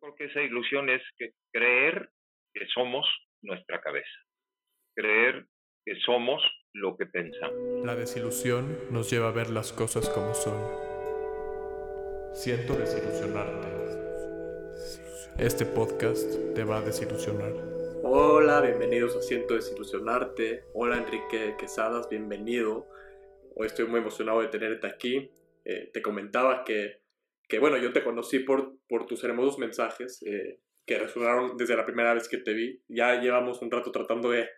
Creo que esa ilusión es que creer que somos nuestra cabeza, creer que somos lo que pensamos. La desilusión nos lleva a ver las cosas como son. Siento desilusionarte. Este podcast te va a desilusionar. Hola, bienvenidos a Siento desilusionarte. Hola Enrique Quesadas, bienvenido. Hoy estoy muy emocionado de tenerte aquí. Eh, te comentaba que, que, bueno, yo te conocí por, por tus hermosos mensajes eh, que resonaron desde la primera vez que te vi. Ya llevamos un rato tratando de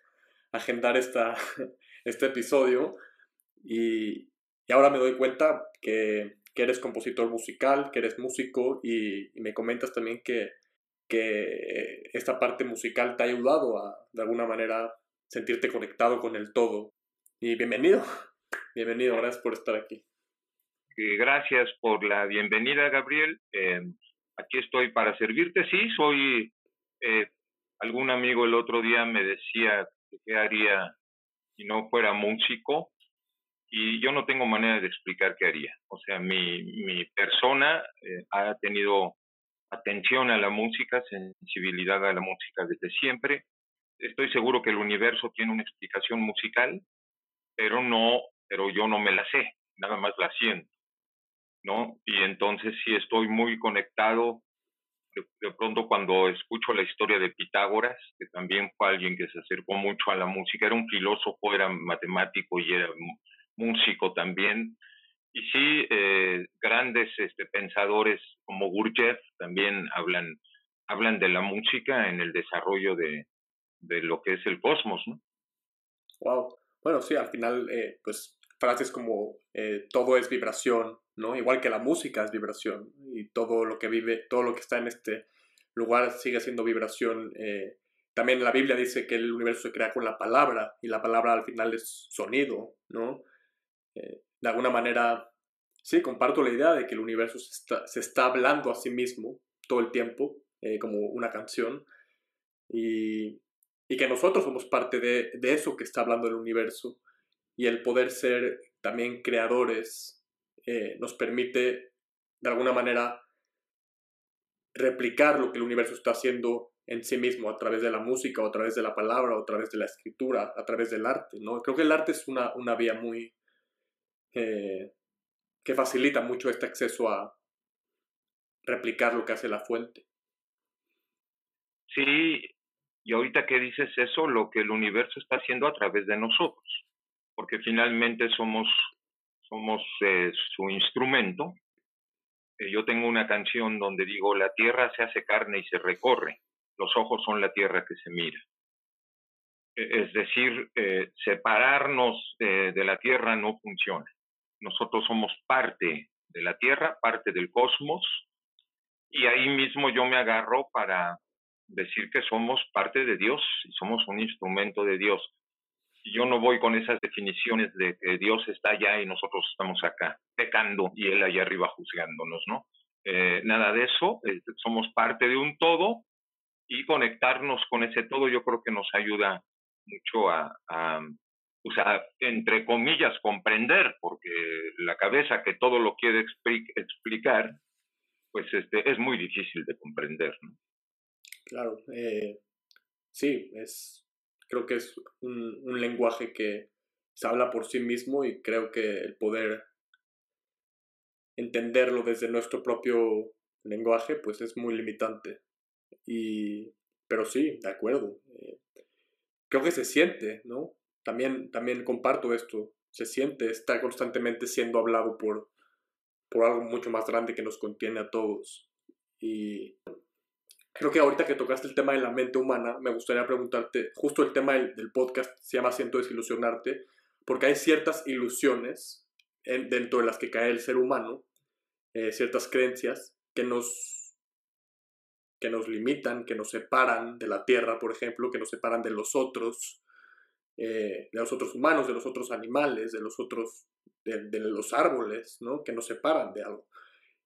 agendar esta, este episodio y, y ahora me doy cuenta que, que, eres compositor musical, que eres músico y, y me comentas también que, que esta parte musical te ha ayudado a, de alguna manera, sentirte conectado con el todo. Y bienvenido, bienvenido, gracias por estar aquí. Gracias por la bienvenida, Gabriel. Eh, aquí estoy para servirte. Sí, soy... Eh, algún amigo el otro día me decía que qué haría si no fuera músico y yo no tengo manera de explicar qué haría. O sea, mi, mi persona eh, ha tenido atención a la música, sensibilidad a la música desde siempre. Estoy seguro que el universo tiene una explicación musical, pero no, pero yo no me la sé, nada más la siento, ¿no? Y entonces sí estoy muy conectado. De, pronto cuando escucho la historia de Pitágoras, que también fue alguien que se acercó mucho a la música, era un filósofo, era matemático y era músico también, y sí, eh, grandes este, pensadores como Gurdjieff también hablan, hablan de la música en el desarrollo de, de lo que es el cosmos, ¿no? Wow. Bueno, sí, al final, eh, pues frases como eh, todo es vibración, ¿no? Igual que la música es vibración y todo lo que vive, todo lo que está en este lugar sigue siendo vibración. Eh, también la Biblia dice que el universo se crea con la palabra y la palabra al final es sonido, ¿no? Eh, de alguna manera, sí, comparto la idea de que el universo se está, hablando a sí mismo todo el tiempo, como una canción, y, y, que nosotros somos parte de, eso que está hablando el universo, y el poder ser también creadores eh, nos permite, de alguna manera, replicar lo que el universo está haciendo en sí mismo a través de la música, o a través de la palabra, o a través de la escritura, a través del arte, ¿no? Creo que el arte es una, una vía muy, eh, que facilita mucho este acceso a replicar lo que hace la fuente. Sí, y ahorita que dices eso, lo que el universo está haciendo a través de nosotros, porque finalmente somos, somos eh, su instrumento. Eh, yo tengo una canción donde digo, la tierra se hace carne y se recorre, los ojos son la tierra que se mira. Es decir, eh, separarnos de la tierra no funciona nosotros somos parte de la Tierra, parte del cosmos, y ahí mismo yo me agarro para decir que somos parte de Dios y somos un instrumento de Dios. Yo no voy con esas definiciones de que Dios está allá y nosotros estamos acá, pecando y Él allá arriba juzgándonos, ¿no? Eh, nada de eso, somos parte de un todo y conectarnos con ese todo yo creo que nos ayuda mucho a, a, o sea, entre comillas, comprender, porque la cabeza que todo lo quiere explicar, pues este, es muy difícil de comprender. ¿no? Claro, eh, sí, es, creo que es un, un, lenguaje que se habla por sí mismo y creo que el poder entenderlo desde nuestro propio lenguaje, pues es muy limitante. Y, pero sí, de acuerdo. Eh, creo que se siente, ¿no? también, también comparto esto, se siente, está constantemente siendo hablado por, por algo mucho más grande que nos contiene a todos. Y creo que ahorita que tocaste el tema de la mente humana, me gustaría preguntarte, justo el tema del, podcast se llama Siento desilusionarte, porque hay ciertas ilusiones en, dentro de las que cae el ser humano, eh, ciertas creencias que nos que nos limitan, que nos separan de la tierra, por ejemplo, que nos separan de los otros, eh, de los otros humanos, de los otros animales, de los otros, de, de, los árboles, ¿no? Que nos separan de algo.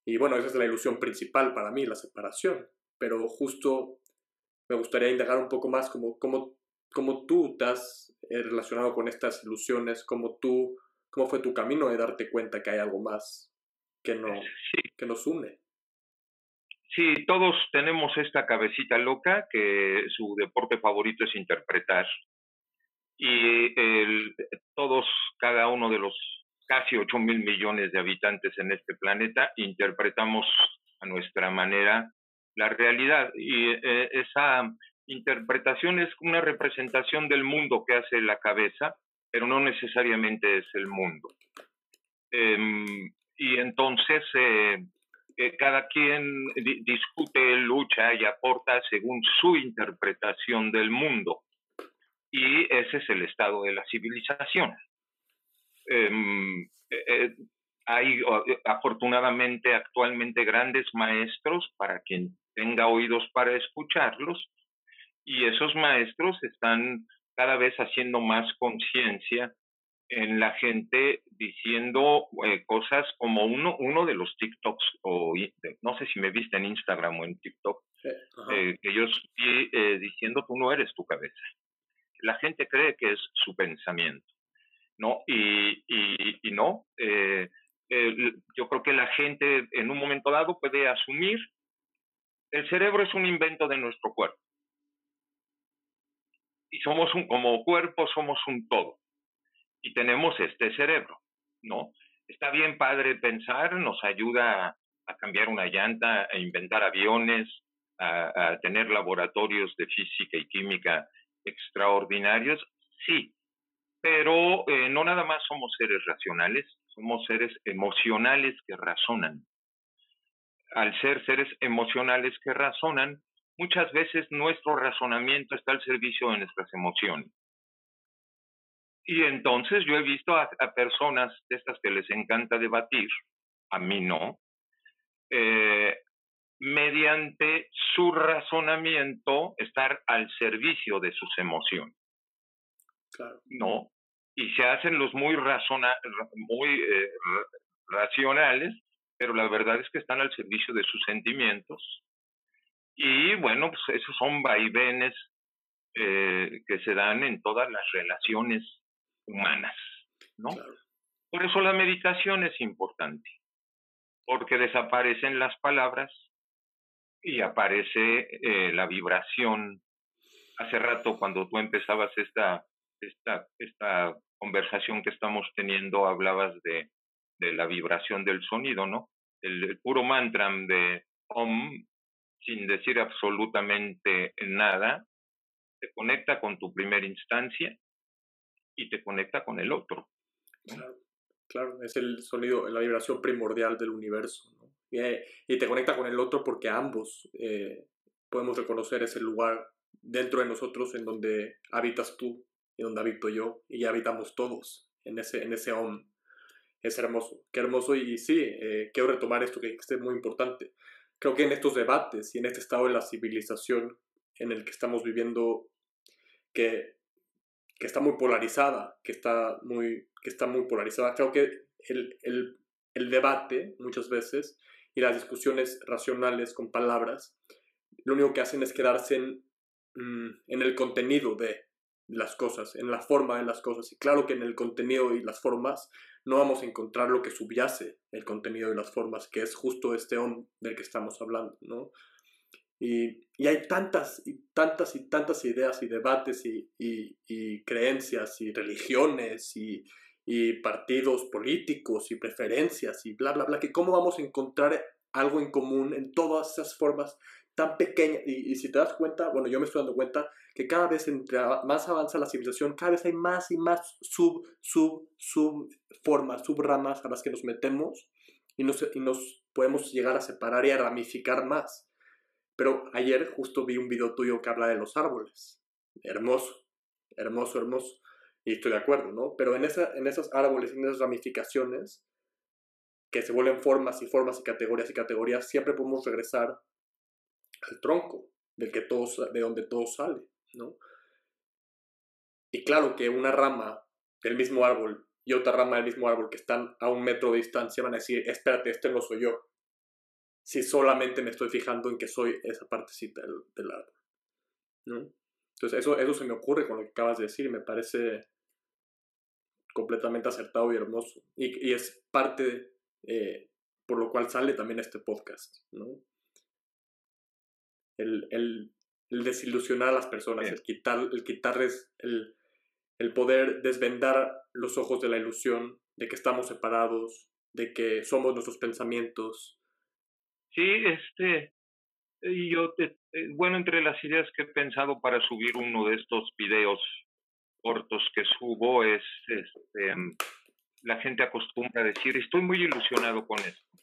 Y bueno, esa es la ilusión principal para mí, la separación. Pero justo me gustaría indagar un poco más como, como, como tú has eh, relacionado con estas ilusiones, como tú, cómo fue tu camino de darte cuenta que hay algo más que, no, sí. que nos une. Sí, todos tenemos esta cabecita loca que su deporte favorito es interpretar. Y el, todos, cada uno de los casi 8 mil millones de habitantes en este planeta, interpretamos a nuestra manera la realidad. Y eh, esa interpretación es una representación del mundo que hace la cabeza, pero no necesariamente es el mundo. Em, y entonces eh, eh, cada quien discute, lucha y aporta según su interpretación del mundo. Y ese es el estado de la civilización. Em, hay afortunadamente actualmente grandes maestros para quien tenga oídos para escucharlos y esos maestros están cada vez haciendo más conciencia en la gente diciendo eh, cosas como uno, uno de los TikToks, o no sé si me viste en Instagram o en TikTok, eh, que yo estoy eh, diciendo tú no eres tu cabeza. La gente cree que es su pensamiento, ¿no? Y, y, y no, yo creo que la gente en un momento dado puede asumir, el cerebro es un invento de nuestro cuerpo. Y somos un, como cuerpo somos un todo y tenemos este cerebro, ¿no? Está bien padre pensar, nos ayuda a, cambiar una llanta, a inventar aviones, a, tener laboratorios de física y química extraordinarios, sí, pero eh, no nada más somos seres racionales, somos seres emocionales que razonan. Al ser seres emocionales que razonan, muchas veces nuestro razonamiento está al servicio de nuestras emociones. Y entonces yo he visto a, personas de estas que les encanta debatir, a mí no, eh, mediante su razonamiento estar al servicio de sus emociones. Claro. ¿No? Y se hacen los muy, razona muy eh, racionales, pero la verdad es que están al servicio de sus sentimientos. Y bueno, pues esos son vaivenes eh, que se dan en todas las relaciones humanas, ¿no? Por eso la meditación es importante, porque desaparecen las palabras y aparece eh, la vibración. Hace rato, cuando tú empezabas esta, esta, esta conversación que estamos teniendo, hablabas de, de la vibración del sonido, ¿no? El, puro mantra de Om, sin decir absolutamente nada, te conecta con tu primera instancia y te conecta con el otro. Claro, es el sonido, la vibración primordial del universo. Eh, y, te conecta con el otro porque ambos eh, podemos reconocer ese lugar dentro de nosotros en donde habitas tú y donde habito yo y habitamos todos en ese, en ese OM. Es hermoso, qué hermoso y sí, eh, quiero retomar esto que es muy importante. Creo que en estos debates y en este estado de la civilización en el que estamos viviendo, que que está muy polarizada, que está muy, que está muy polarizada. Creo que el, el, el debate muchas veces y las discusiones racionales con palabras, lo único que hacen es quedarse en, mm, en el contenido de las cosas, en la forma de las cosas. Y claro que en el contenido y las formas no vamos a encontrar lo que subyace el contenido y las formas, que es justo este hombre del que estamos hablando, ¿no? Y, y, hay tantas y tantas y tantas ideas y debates y, y, y creencias y religiones y, partidos políticos y preferencias y bla, bla, bla, que cómo vamos a encontrar algo en común en todas esas formas tan pequeñas. Y, si te das cuenta, bueno, yo me estoy dando cuenta que cada vez entre más avanza la civilización, cada vez hay más y más sub, sub, sub formas, subramas a las que nos metemos y nos, y nos podemos llegar a separar y a ramificar más. Pero ayer justo vi un video tuyo que habla de los árboles. Hermoso, hermoso, hermoso. Y estoy de acuerdo, ¿no? Pero en, esa, en esos árboles, en esas ramificaciones, que se vuelven formas y formas y categorías y categorías, siempre podemos regresar al tronco, del que todos, de donde todo sale, ¿no? Y claro que una rama del mismo árbol y otra rama del mismo árbol que están a un metro de distancia van a decir, espérate, este no soy yo si solamente me estoy fijando en que soy esa partecita del, del árbol. ¿no? Entonces, eso, eso se me ocurre con lo que acabas de decir y me parece completamente acertado y hermoso. Y, y es parte eh, por lo cual sale también este podcast. ¿no? El, el, el desilusionar a las personas, el, quitar, el quitarles el, el poder desvendar los ojos de la ilusión de que estamos separados, de que somos nuestros pensamientos. Sí, este, y yo, te, eh, bueno, entre las ideas que he pensado para subir uno de estos videos cortos que subo es, este, la gente acostumbra a decir, estoy muy ilusionado con esto.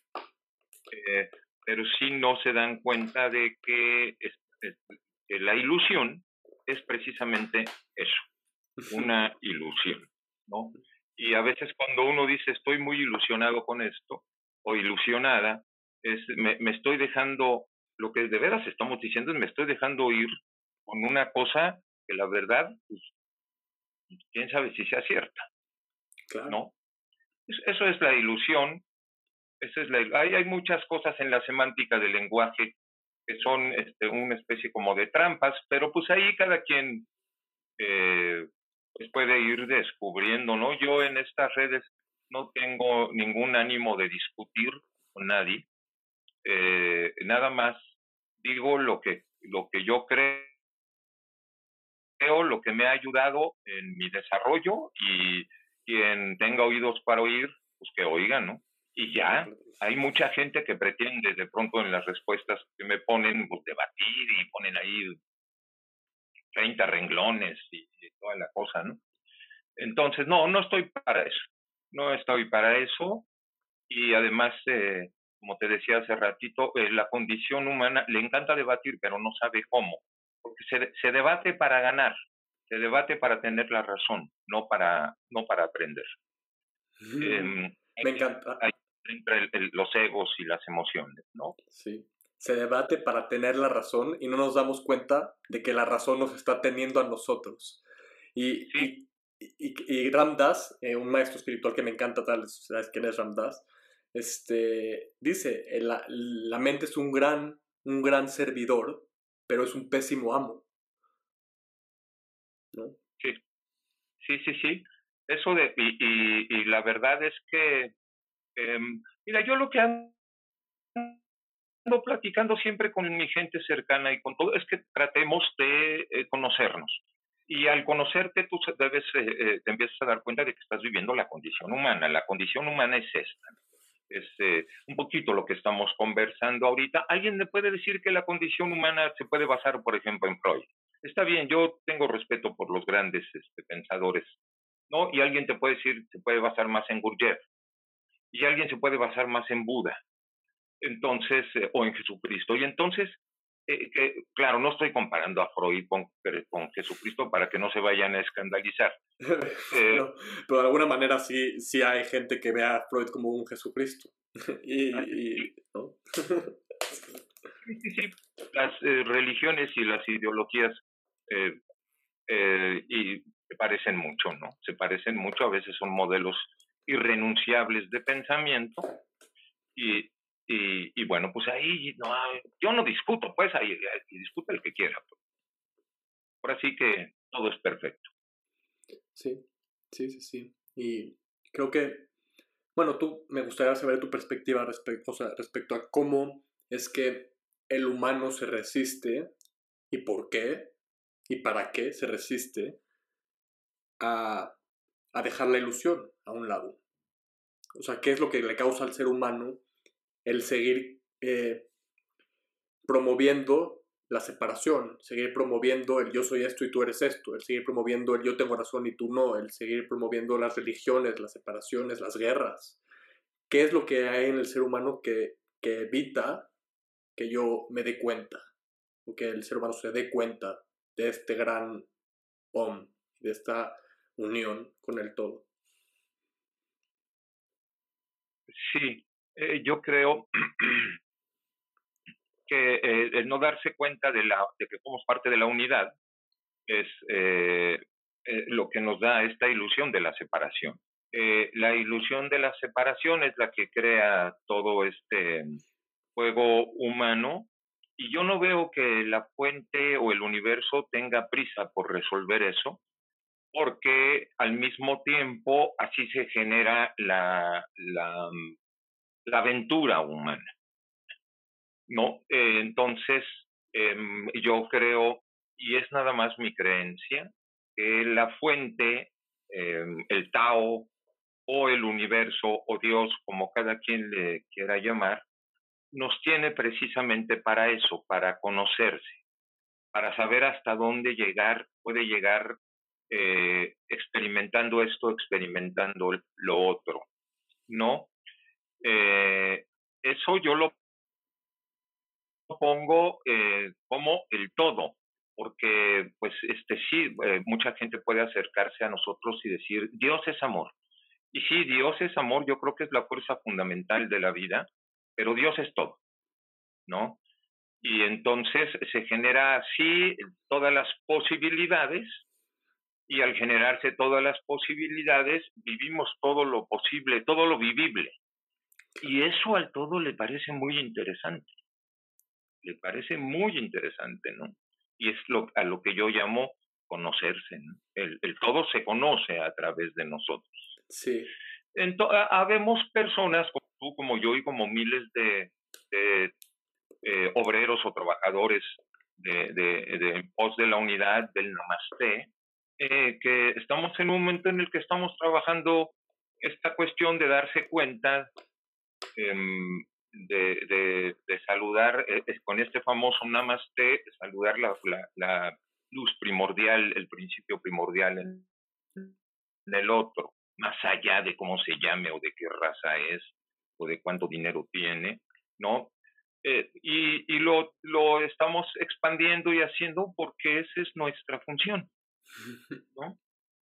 Eh, pero sí no se dan cuenta de que, que la ilusión es precisamente eso, una ilusión, ¿no? Y a veces cuando uno dice estoy muy ilusionado con esto o ilusionada, es, me, me estoy dejando, lo que de veras estamos diciendo es me estoy dejando ir con una cosa que la verdad, pues, quién sabe si sea cierta, claro. ¿no? Eso es la ilusión, eso es la, hay, hay muchas cosas en la semántica del lenguaje que son este, una especie como de trampas, pero pues ahí cada quien eh, pues puede ir descubriendo, ¿no? Yo en estas redes no tengo ningún ánimo de discutir con nadie, eh, nada más digo lo que, lo que yo creo, lo que me ha ayudado en mi desarrollo y quien tenga oídos para oír, pues que oigan, ¿no? Y ya, hay mucha gente que pretende de pronto en las respuestas que me ponen, pues debatir y ponen ahí 30 renglones y, toda la cosa, ¿no? Entonces, no, no estoy para eso. No estoy para eso. Y además, eh, como te decía hace ratito, eh, la condición humana le encanta debatir, pero no sabe cómo. Porque se, se debate para ganar, se debate para tener la razón, no para, no para aprender. Em, me encanta. Entre los egos y las emociones, ¿no? Sí se debate para tener la razón y no nos damos cuenta de que la razón nos está teniendo a nosotros. Y, y, y, Ramdas, eh, un maestro espiritual que me encanta, tal, ¿sabes quién es Ramdas? Este, dice, la, la mente es un gran, un gran servidor, pero es un pésimo amo. ¿No? Sí, sí, sí, sí. Eso de, y, y, la verdad es que, em, mira, yo lo que ando platicando siempre con mi gente cercana y con todo, es que tratemos de eh, conocernos. Y al conocerte, tú debes, eh, eh, te empiezas a dar cuenta de que estás viviendo la condición humana. La condición humana es esta. Es un poquito lo que estamos conversando ahorita. Alguien me puede decir que la condición humana se puede basar, por ejemplo, en Freud. Está bien, yo tengo respeto por los grandes este, pensadores, ¿no? Y alguien te puede decir, se puede basar más en Gurdjieff. Y alguien se puede basar más en Buda entonces, eh, o en Jesucristo. Y entonces, eh, claro, no estoy comparando a Freud con, con, Jesucristo para que no se vayan a escandalizar. Eh, pero de alguna manera sí, sí hay gente que ve a Freud como un Jesucristo. y, ah, sí, sí, Las religiones y las ideologías y se parecen mucho, ¿no? Se parecen mucho, a veces son modelos irrenunciables de pensamiento y, y, bueno, pues ahí no, yo no discuto, pues ahí, discute el que quiera. Pues. Ahora sí que todo es perfecto. Sí, sí, sí, sí. Y creo que, bueno, tú me gustaría saber tu perspectiva respecto, o sea, respecto a cómo es que el humano se resiste y por qué y para qué se resiste a, a dejar la ilusión a un lado. O sea, ¿qué es lo que le causa al ser humano el seguir eh, promoviendo la separación, seguir promoviendo el yo soy esto y tú eres esto, el seguir promoviendo el yo tengo razón y tú no, el seguir promoviendo las religiones, las separaciones, las guerras. ¿Qué es lo que hay en el ser humano que, que evita que yo me dé cuenta? O que el ser humano se dé cuenta de este gran OM, de esta unión con el todo. Sí, eh, yo creo que eh, el no darse cuenta de, la, de que somos parte de la unidad es eh, lo que nos da esta ilusión de la separación. la ilusión de la separación es la que crea todo este juego humano y yo no veo que la fuente o el universo tenga prisa por resolver eso, porque al mismo tiempo así se genera la, la la aventura humana. ¿No? Eh, entonces, Em, yo creo, y es nada más mi creencia, que la fuente, em, el Tao o el universo o Dios, como cada quien le quiera llamar, nos tiene precisamente para eso, para conocerse, para saber hasta dónde llegar, puede llegar eh, experimentando esto, experimentando lo otro, ¿no? Eh, eso yo lo pongo eh, como el todo, porque pues este sí, mucha gente puede acercarse a nosotros y decir, Dios es amor. Y sí, Dios es amor, yo creo que es la fuerza fundamental de la vida, pero Dios es todo, ¿no? Y entonces se genera así todas las posibilidades y al generarse todas las posibilidades vivimos todo lo posible, todo lo vivible. Y eso al todo le parece muy interesante. Le parece muy interesante, ¿no? Y es lo, a lo que yo llamo conocerse. El, el todo se conoce a través de nosotros. Sí. Entonces, habemos personas como tú, como yo y como miles de, eh, obreros o trabajadores de, de, pos de la unidad del Namaste, eh, que estamos en un momento en el que estamos trabajando esta cuestión de darse cuenta, em, de, de, saludar eh, con este famoso Namaste, saludar la, la, luz primordial, el principio primordial en, en el otro más allá de cómo se llame o de qué raza es o de cuánto dinero tiene, ¿no? Eh, y y lo, lo estamos expandiendo y haciendo porque esa es nuestra función, ¿no?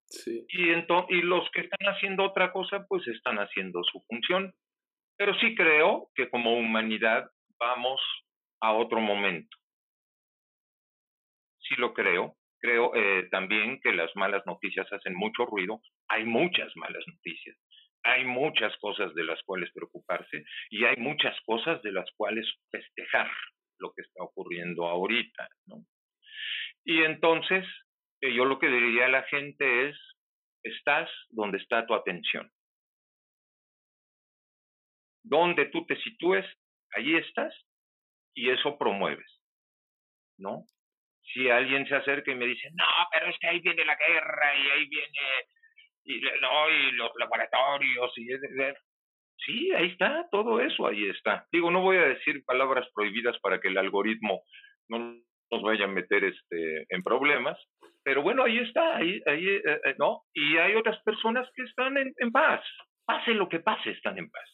Sí. Y, y los que están haciendo otra cosa, pues están haciendo su función. Pero sí creo que como humanidad vamos a otro momento. Sí lo creo. Creo eh, también que las malas noticias hacen mucho ruido. Hay muchas malas noticias. Hay muchas cosas de las cuales preocuparse y hay muchas cosas de las cuales festejar lo que está ocurriendo ahorita, ¿no? Y entonces, yo lo que diría a la gente es, estás donde está tu atención. Donde tú te sitúes, allí estás y eso promueves, ¿no? si alguien se acerca y me dice, no, pero es que ahí viene la guerra y ahí viene, y, no, y los laboratorios, y sí, ahí está, todo eso ahí está. Digo, no voy a decir palabras prohibidas para que el algoritmo no nos vaya a meter este, en problemas, pero bueno, ahí está, ahí, ahí eh, eh, ¿no? Y hay otras personas que están en, en paz, pase lo que pase, están en paz.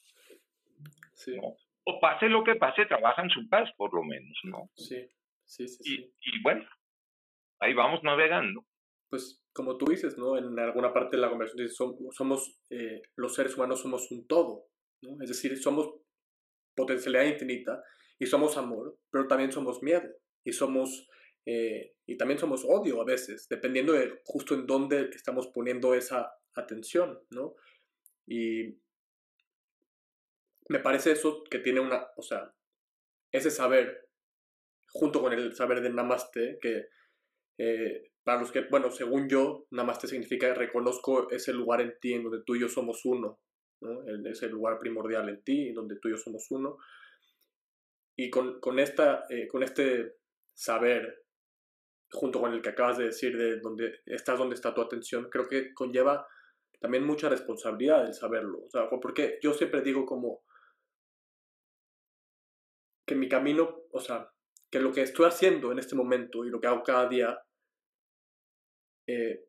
Sí. O pase lo que pase, trabajan su paz, por lo menos, ¿no? Sí. Sí, sí, sí. Y, bueno, ahí vamos navegando. Pues como tú dices, ¿no? En alguna parte de la conversación somos, somos eh, los seres humanos somos un todo, ¿no? Es decir, somos potencialidad infinita y somos amor, pero también somos miedo y somos eh, y también somos odio a veces, dependiendo de justo en dónde estamos poniendo esa atención, ¿no? Y me parece eso que tiene una, o sea, ese saber junto con el saber de Namaste, que eh, para los que, bueno, según yo, Namaste significa reconozco ese lugar en ti en donde tú y yo somos uno, ¿no? ese lugar primordial en ti, en donde tú y yo somos uno. Y con, con, esta, eh, con este saber, junto con el que acabas de decir, de donde estás donde está tu atención, creo que conlleva también mucha responsabilidad el saberlo. O sea, porque yo siempre digo como que mi camino, o sea, que lo que estoy haciendo en este momento y lo que hago cada día eh,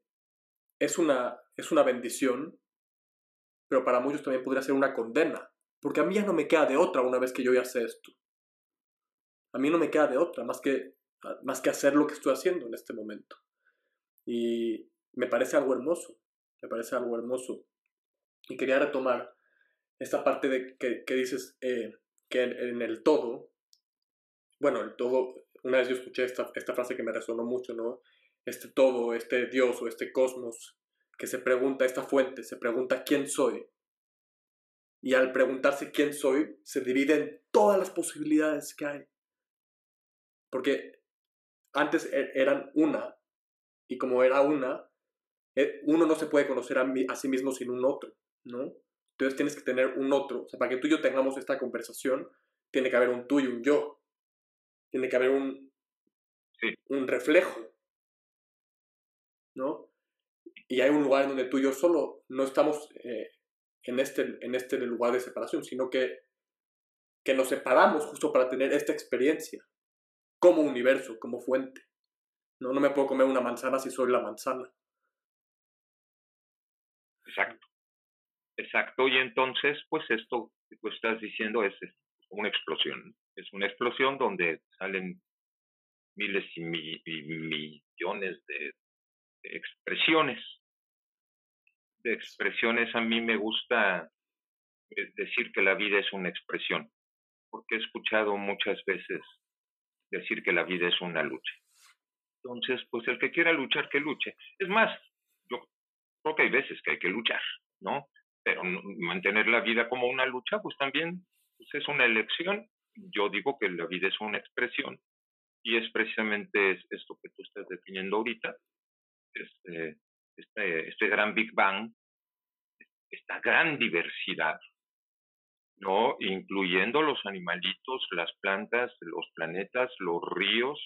es, una, es una bendición, pero para muchos también podría ser una condena, porque a mí ya no me queda de otra una vez que yo ya sé esto. A mí no me queda de otra más que, más que hacer lo que estoy haciendo en este momento. Y me parece algo hermoso, me parece algo hermoso. Y quería retomar esta parte de que, que dices eh, que en, el todo bueno, el todo, una vez yo escuché esta, esta frase que me resonó mucho, ¿no? Este todo, este Dios o este cosmos que se pregunta, esta fuente, se pregunta quién soy. Y al preguntarse quién soy, se dividen todas las posibilidades que hay. Porque antes e, eran una, y como era una, e, uno no se puede conocer a, a sí mismo sin un otro, ¿no? Entonces tienes que tener un otro. O sea, para que tú y yo tengamos esta conversación, tiene que haber un tú y un yo tiene que haber un, un reflejo, ¿no? Y hay un lugar en donde tú y yo solo no estamos eh, en, este, en este lugar de separación, sino que, que nos separamos justo para tener esta experiencia como universo, como fuente. No, no me puedo comer una manzana si soy la manzana. Exacto. Exacto. Y entonces, pues esto que tú estás diciendo es, una explosión. Es una explosión donde salen miles y, millones de, expresiones. De expresiones a mí me gusta eh, decir que la vida es una expresión, porque he escuchado muchas veces decir que la vida es una lucha. Entonces, pues el que quiera luchar, que luche. Es más, yo creo que hay veces que hay que luchar, ¿no? Pero mantener la vida como una lucha, pues también pues es una elección. Yo digo que la vida es una expresión y es precisamente esto que tú estás definiendo ahorita, este, este, este gran Big Bang, esta gran diversidad, ¿no? Incluyendo los animalitos, las plantas, los planetas, los ríos,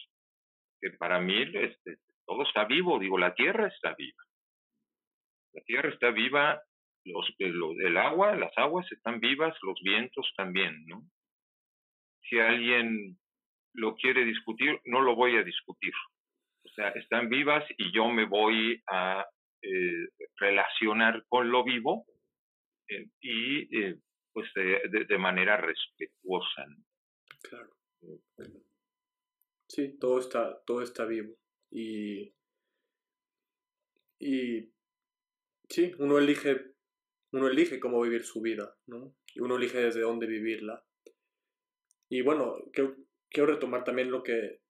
que para mí este, todo está vivo, digo, la Tierra está viva. La Tierra está viva, los, el agua, las aguas están vivas, los vientos también, ¿no? Si alguien lo quiere discutir, no lo voy a discutir. O sea, están vivas y yo me voy a eh, relacionar con lo vivo eh, y eh, pues de, de, manera respetuosa. Claro. Sí, todo está, todo está vivo. Y, y sí, uno elige, uno elige cómo vivir su vida, ¿no? Y uno elige desde dónde vivirla. Y bueno, quiero, quiero retomar también lo que...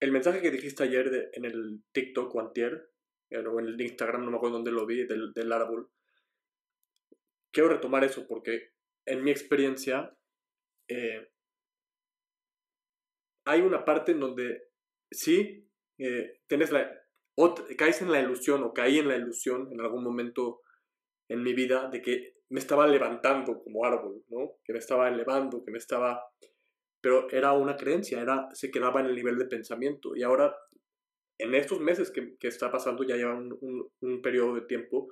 El mensaje que dijiste ayer en el TikTok o eh, o en el Instagram, no me acuerdo dónde lo vi, del, del árbol. Quiero retomar eso porque en mi experiencia, eh, hay una parte en donde sí, eh, la, caes en la ilusión o caí en la ilusión en algún momento en mi vida de que me estaba levantando como árbol, ¿no? Que me estaba elevando, que me estaba... Pero era una creencia, era, se quedaba en el nivel de pensamiento. Y ahora, en estos meses que, que está pasando, ya lleva un, un, periodo de tiempo,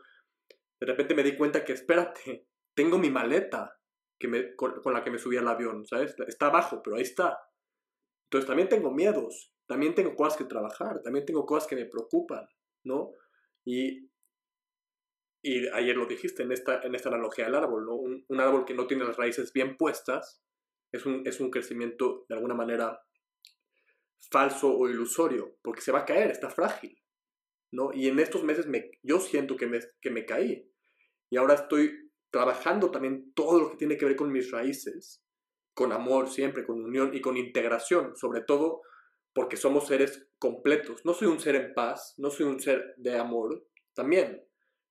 de repente me di cuenta que, espérate, tengo mi maleta que me, con, la que me subí al avión, ¿sabes? Está abajo, pero ahí está. Entonces también tengo miedos, también tengo cosas que trabajar, también tengo cosas que me preocupan, ¿no? Y, y ayer lo dijiste en esta, en esta analogía del árbol, ¿no? Un, un, árbol que no tiene las raíces bien puestas es un, es un crecimiento de alguna manera falso o ilusorio, porque se va a caer, está frágil, ¿no? Y en estos meses me, yo siento que me, que me caí. Y ahora estoy trabajando también todo lo que tiene que ver con mis raíces con amor siempre, con unión y con integración, sobre todo porque somos seres completos. No soy un ser en paz, no soy un ser de amor, también,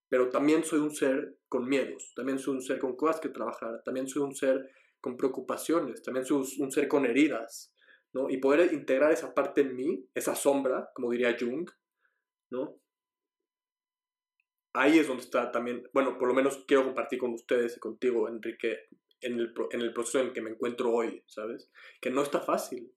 pero también soy un ser con miedos, también soy un ser con cosas que trabajar, también soy un ser con preocupaciones, también soy un ser con heridas, ¿no? Y poder integrar esa parte en mí, esa sombra, como diría Jung, ¿no? Ahí es donde está también, bueno, por lo menos quiero compartir con ustedes y contigo, Enrique, en el, en el proceso en el que me encuentro hoy, ¿sabes? Que no está fácil.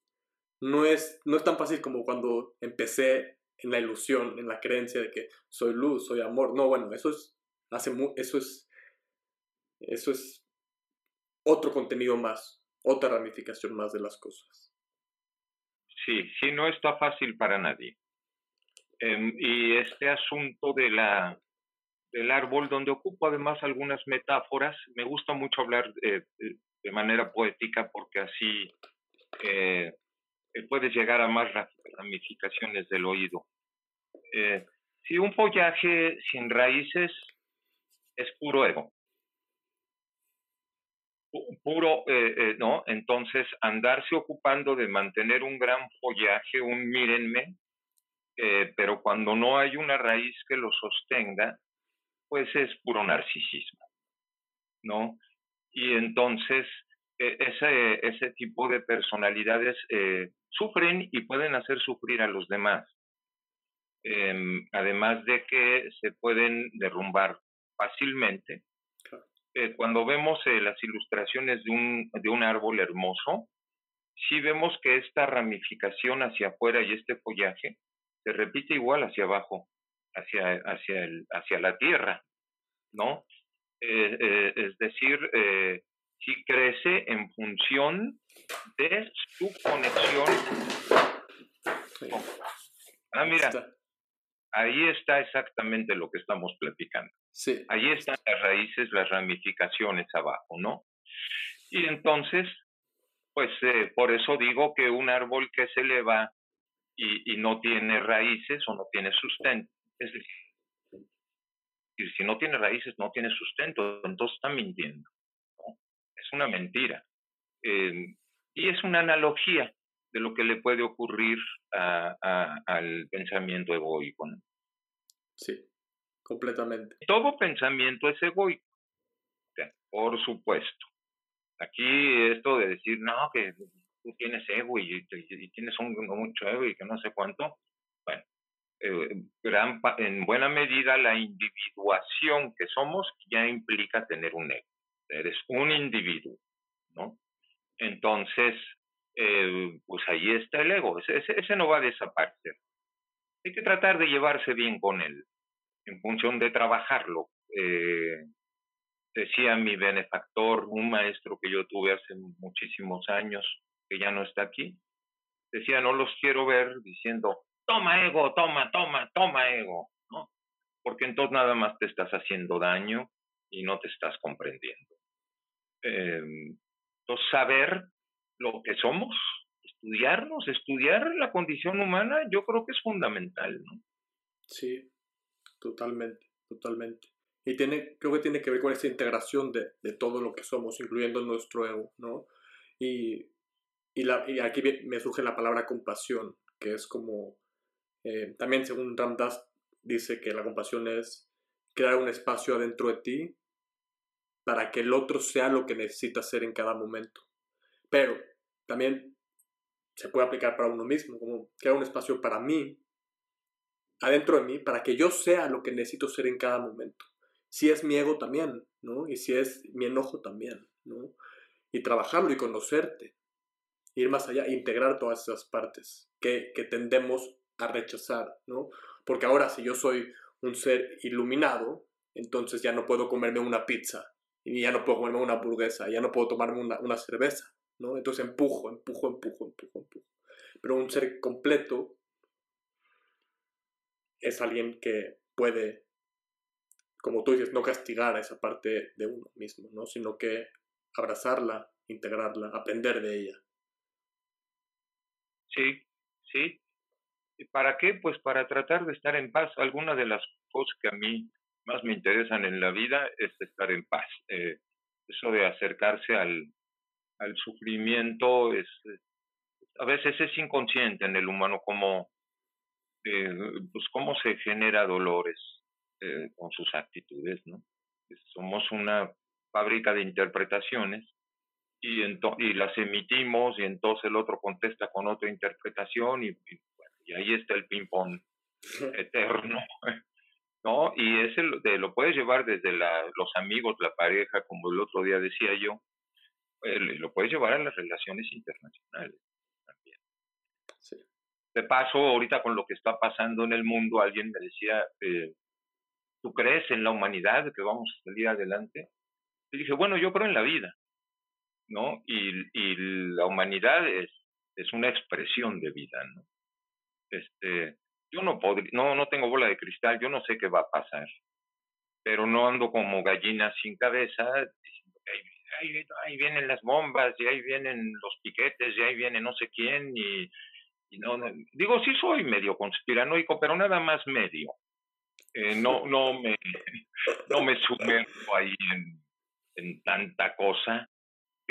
No es, no es tan fácil como cuando empecé en la ilusión, en la creencia de que soy luz, soy amor. No, bueno, eso es, hace eso es, eso es otro contenido más, otra ramificación más de las cosas. Sí, sí, no está fácil para nadie. Em, y este asunto de la el árbol, donde ocupo además algunas metáforas. Me gusta mucho hablar de, manera poética porque así eh, eh, puedes llegar a más ramificaciones del oído. Eh, si un follaje sin raíces es puro ego, puro, ¿no? Entonces, andarse ocupando de mantener un gran follaje, un mírenme, pero cuando no hay una raíz que lo sostenga, pues es puro narcisismo, ¿no? Y entonces e, ese, ese tipo de personalidades eh, sufren y pueden hacer sufrir a los demás. Em, además de que se pueden derrumbar fácilmente. Eh, cuando vemos eh, las ilustraciones de un, de un árbol hermoso, sí vemos que esta ramificación hacia afuera y este follaje se repite igual hacia abajo, hacia, hacia, el, hacia la tierra, ¿no? Eh, eh, es decir, eh, sí crece en función de su conexión. Ah, mira, ahí está exactamente lo que estamos platicando. Sí. Ahí están las raíces, las ramificaciones abajo, ¿no? Y entonces, pues por eso digo que un árbol que se eleva y, y no tiene raíces o no tiene sustento, es decir, si no tiene raíces, no tiene sustento, entonces está mintiendo. Es una mentira. Em, y es una analogía de lo que le puede ocurrir al pensamiento egoico. Sí, completamente. Todo pensamiento es egoico, por supuesto. Aquí esto de decir, no, que tú tienes ego y, tienes un, mucho ego y que no sé cuánto, bueno, eh, gran, en buena medida la individuación que somos ya implica tener un ego. Eres un individuo, ¿no? Entonces, eh, pues ahí está el ego. Ese, ese, no va a desaparecer. Hay que tratar de llevarse bien con él, en función de trabajarlo. Eh, decía mi benefactor, un maestro que yo tuve hace muchísimos años, que ya no está aquí, decía, no los quiero ver diciendo, toma ego, toma, toma, toma ego, ¿no? Porque entonces nada más te estás haciendo daño y no te estás comprendiendo. Em, entonces, saber lo que somos, estudiarnos, estudiar la condición humana, yo creo que es fundamental, ¿no? Sí, totalmente, totalmente. Y tiene, creo que tiene que ver con esa integración de, de todo lo que somos, incluyendo nuestro ego, ¿no? Y, y, aquí me surge la palabra compasión, que es como eh, también según Ramdas dice que la compasión es crear un espacio adentro de ti para que el otro sea lo que necesita ser en cada momento. Pero también se puede aplicar para uno mismo, como crear un espacio para mí, adentro de mí, para que yo sea lo que necesito ser en cada momento. Si es mi ego también, ¿no? Y si es mi enojo también, ¿no? Y trabajarlo y conocerte, ir más allá, integrar todas esas partes que, que tendemos a rechazar, ¿no? Porque ahora si yo soy un ser iluminado, entonces ya no puedo comerme una pizza, y ya no puedo comerme una hamburguesa, ya no puedo tomarme una, una cerveza, ¿no? Entonces empujo, empujo, empujo, empujo, empujo. Pero un ser completo es alguien que puede, como tú dices, no castigar a esa parte de uno mismo, ¿no? Sino que abrazarla, integrarla, aprender de ella. Sí, sí. ¿Para qué? Pues para tratar de estar en paz. Alguna de las cosas que a mí más me interesan en la vida es estar en paz. Eh, eso de acercarse al, al sufrimiento es, a veces es inconsciente en el humano como eh, pues cómo se genera dolores eh, con sus actitudes, ¿no? Somos una fábrica de interpretaciones y, y las emitimos y entonces el otro contesta con otra interpretación y, y y ahí está el ping-pong eterno, ¿no? Y ese lo puedes llevar desde la, los amigos, la pareja, como el otro día decía yo, eh, lo puedes llevar a las relaciones internacionales también. De paso, ahorita con lo que está pasando en el mundo, alguien me decía, eh, ¿tú crees en la humanidad que vamos a salir adelante? Y dije, bueno, yo creo en la vida, ¿no? Y, y la humanidad es, es una expresión de vida, ¿no? este, yo no, podría, no, no tengo bola de cristal, yo no sé qué va a pasar, pero no ando como gallina sin cabeza diciendo ahí, ahí, vienen las bombas y ahí vienen los piquetes y ahí viene no sé quién y, y no, digo sí soy medio conspiranoico, pero nada más medio. Eh, no, no me, no me sumerjo ahí en, en tanta cosa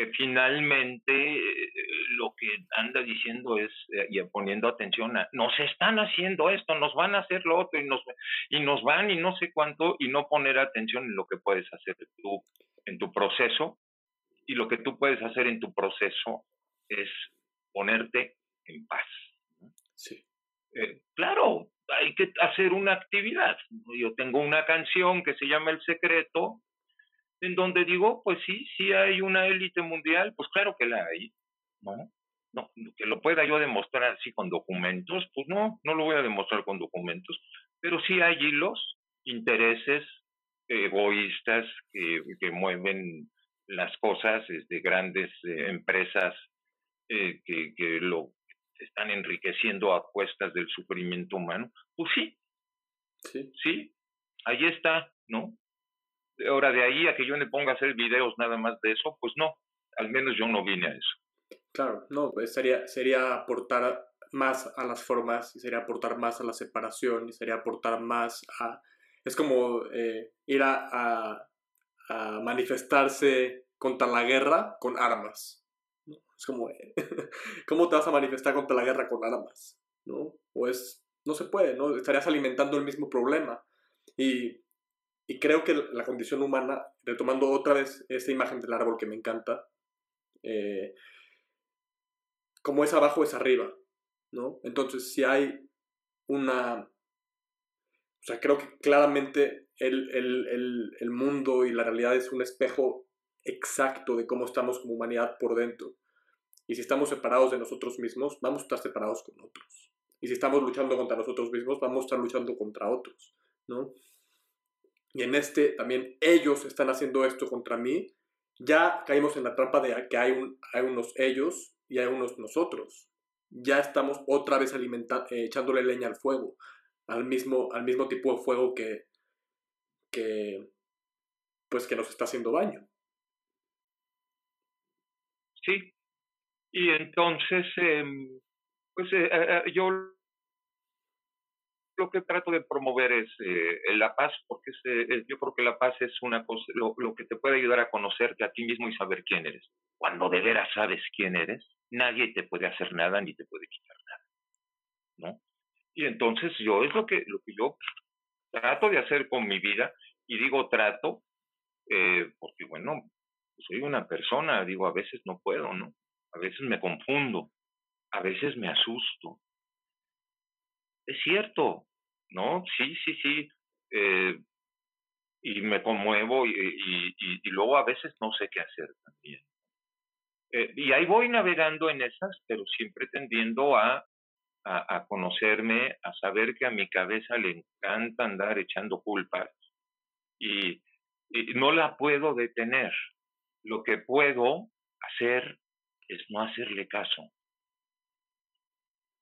que finalmente eh, lo que anda diciendo es eh, y poniendo atención a nos están haciendo esto, nos van a hacer lo otro y nos y nos van y no sé cuánto y no poner atención en lo que puedes hacer tú en tu proceso y lo que tú puedes hacer en tu proceso es ponerte en paz. Sí. Eh, claro, hay que hacer una actividad. Yo tengo una canción que se llama El Secreto, en donde digo, pues sí, sí hay una élite mundial, pues claro que la hay, ¿no? no, que lo pueda yo demostrar así con documentos, pues no, no lo voy a demostrar con documentos, pero sí hay hilos, intereses egoístas que, que mueven las cosas de grandes eh, empresas eh, que, que lo están enriqueciendo a cuestas del sufrimiento humano, pues sí, sí, sí, ahí está, ¿no? Ahora, de ahí a que yo me ponga a hacer videos nada más de eso, pues no, al menos yo no vine a eso. Claro, no, pues sería, sería aportar más a las formas, y sería aportar más a la separación, y sería aportar más a... Es como eh, ir a, a, manifestarse contra la guerra con armas. Es como, ¿cómo te vas a manifestar contra la guerra con armas? ¿No? Pues no se puede, ¿no? Estarías alimentando el mismo problema. Y y creo que la condición humana, retomando otra vez esta imagen del árbol que me encanta, eh, como es abajo es arriba, ¿no? Entonces, si hay una... O sea, creo que claramente el, el, el, mundo y la realidad es un espejo exacto de cómo estamos como humanidad por dentro. Y si estamos separados de nosotros mismos, vamos a estar separados con otros. Y si estamos luchando contra nosotros mismos, vamos a estar luchando contra otros, ¿no? Y en este también ellos están haciendo esto contra mí, ya caímos en la trampa de que hay, un, hay unos ellos y hay unos nosotros. Ya estamos otra vez eh, echándole leña al fuego, al mismo, al mismo tipo de fuego que, que, pues que nos está haciendo daño. Sí, y entonces, em, pues eh, eh, yo lo que trato de promover es eh, la paz, porque eh, yo creo que la paz es una cosa, lo, que te puede ayudar a conocerte a ti mismo y saber quién eres. Cuando de veras sabes quién eres, nadie te puede hacer nada ni te puede quitar nada, ¿no? Y entonces yo es lo que, lo que yo trato de hacer con mi vida, y digo trato, eh, porque bueno, soy una persona, digo, a veces no puedo, ¿no? A veces me confundo, a veces me asusto. Es cierto, ¿no? Sí, sí, sí. Eh, y me conmuevo y, y, y, luego a veces no sé qué hacer también. Eh, y ahí voy navegando en esas, pero siempre tendiendo a, a, a, conocerme, a saber que a mi cabeza le encanta andar echando culpas y, y no la puedo detener. Lo que puedo hacer es no hacerle caso.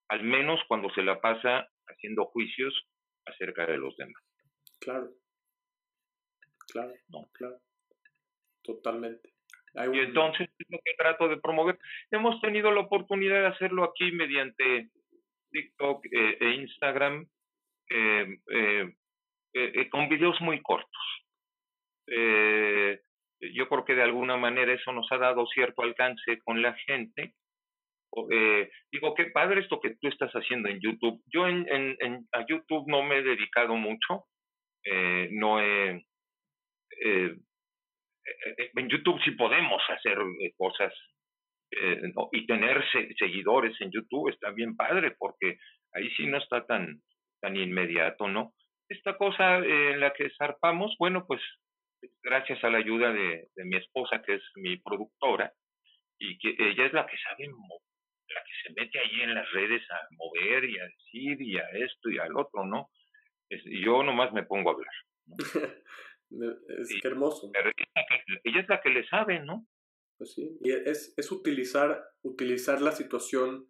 Al menos cuando se la pasa haciendo juicios acerca de los demás. Claro. Claro, no. claro. Totalmente. Y entonces es lo que trato de promover. Hemos tenido la oportunidad de hacerlo aquí mediante TikTok eh, e Instagram eh, eh, con videos muy cortos. yo creo que de alguna manera eso nos ha dado cierto alcance con la gente eh, digo, qué padre esto que tú estás haciendo en YouTube. Yo en, en, a YouTube no me he dedicado mucho, eh, no he... Eh, eh, en YouTube sí podemos hacer cosas y tener seguidores en YouTube está bien padre porque ahí sí no está tan, tan inmediato, ¿no? Esta cosa en la que zarpamos, bueno, pues gracias a la ayuda de, de mi esposa, que es mi productora, y que ella es la que sabe la que se mete ahí en las redes a mover y a decir y a esto y al otro, ¿no? Es, yo nomás me pongo a hablar. es hermoso. Pero ella es la que le sabe, ¿no? Pues sí, y es, es utilizar, utilizar la situación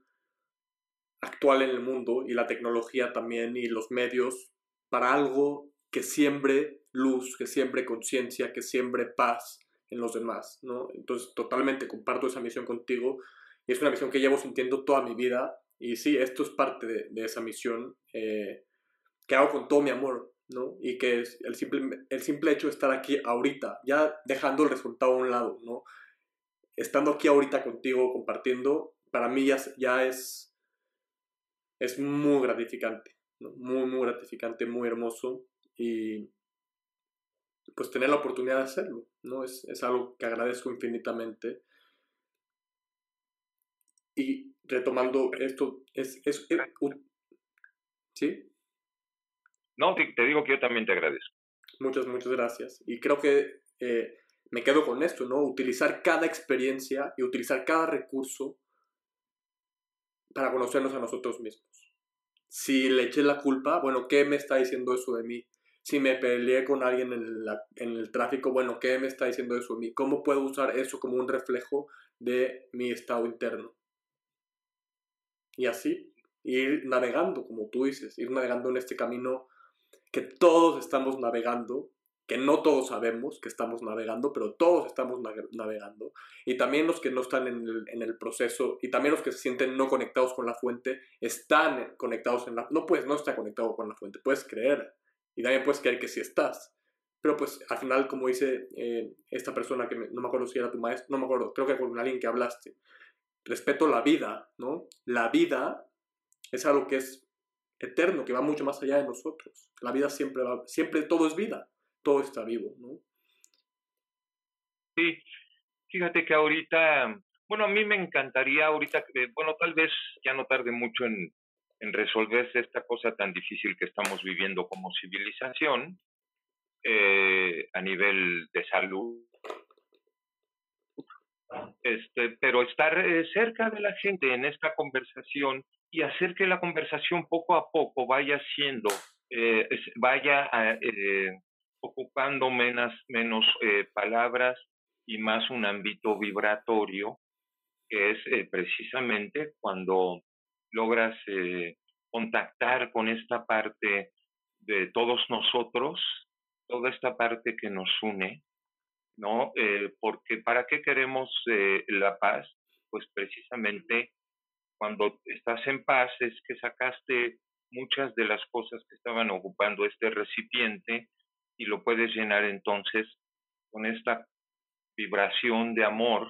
actual en el mundo y la tecnología también y los medios para algo que siembre luz, que siembre conciencia, que siembre paz en los demás, ¿no? Entonces, totalmente comparto esa misión contigo y es una misión que llevo sintiendo toda mi vida. Y sí, esto es parte de, esa misión eh, que hago con todo mi amor, ¿no? Y que es el simple, el simple hecho de estar aquí ahorita, ya dejando el resultado a un lado, ¿no? Estando aquí ahorita contigo, compartiendo, para mí ya, ya es, es muy gratificante. Muy, muy gratificante, muy hermoso. Y pues tener la oportunidad de hacerlo, ¿no? Es, es algo que agradezco infinitamente. Y retomando esto, es, es, ¿sí? No, te, digo que yo también te agradezco. Muchas, muchas gracias. Y creo que eh, me quedo con esto, ¿no? Utilizar cada experiencia y utilizar cada recurso para conocernos a nosotros mismos. Si le eché la culpa, bueno, ¿qué me está diciendo eso de mí? Si me peleé con alguien en, en el tráfico, bueno, ¿qué me está diciendo eso de mí? ¿Cómo puedo usar eso como un reflejo de mi estado interno? Y así, ir navegando, como tú dices, ir navegando en este camino que todos estamos navegando que no todos sabemos que estamos navegando, pero todos estamos navegando. Y también los que no están en el, en el, proceso, y también los que se sienten no conectados con la fuente, están conectados en la... No puedes no estar conectado con la fuente, puedes creer. Y también puedes creer que sí estás. Pero pues al final, como dice eh, esta persona que no me acuerdo si era tu maestro, no me acuerdo, creo que con alguien que hablaste, respeto la vida, ¿no? La vida es algo que es eterno, que va mucho más allá de nosotros. La vida siempre va, siempre todo es vida todo está vivo, ¿no? Sí, fíjate que ahorita, bueno, a mí me encantaría ahorita, bueno, tal vez ya no tarde mucho en, en resolverse esta cosa tan difícil que estamos viviendo como civilización eh, a nivel de salud. Este, pero estar eh, cerca de la gente en esta conversación y hacer que la conversación poco a poco vaya siendo, eh, vaya a, ocupando menos, menos eh, palabras y más un ámbito vibratorio, que es eh, precisamente cuando logras eh, contactar con esta parte de todos nosotros, toda esta parte que nos une, ¿no? porque ¿para qué queremos la paz? Pues precisamente cuando estás en paz es que sacaste muchas de las cosas que estaban ocupando este recipiente y lo puedes llenar entonces con esta vibración de amor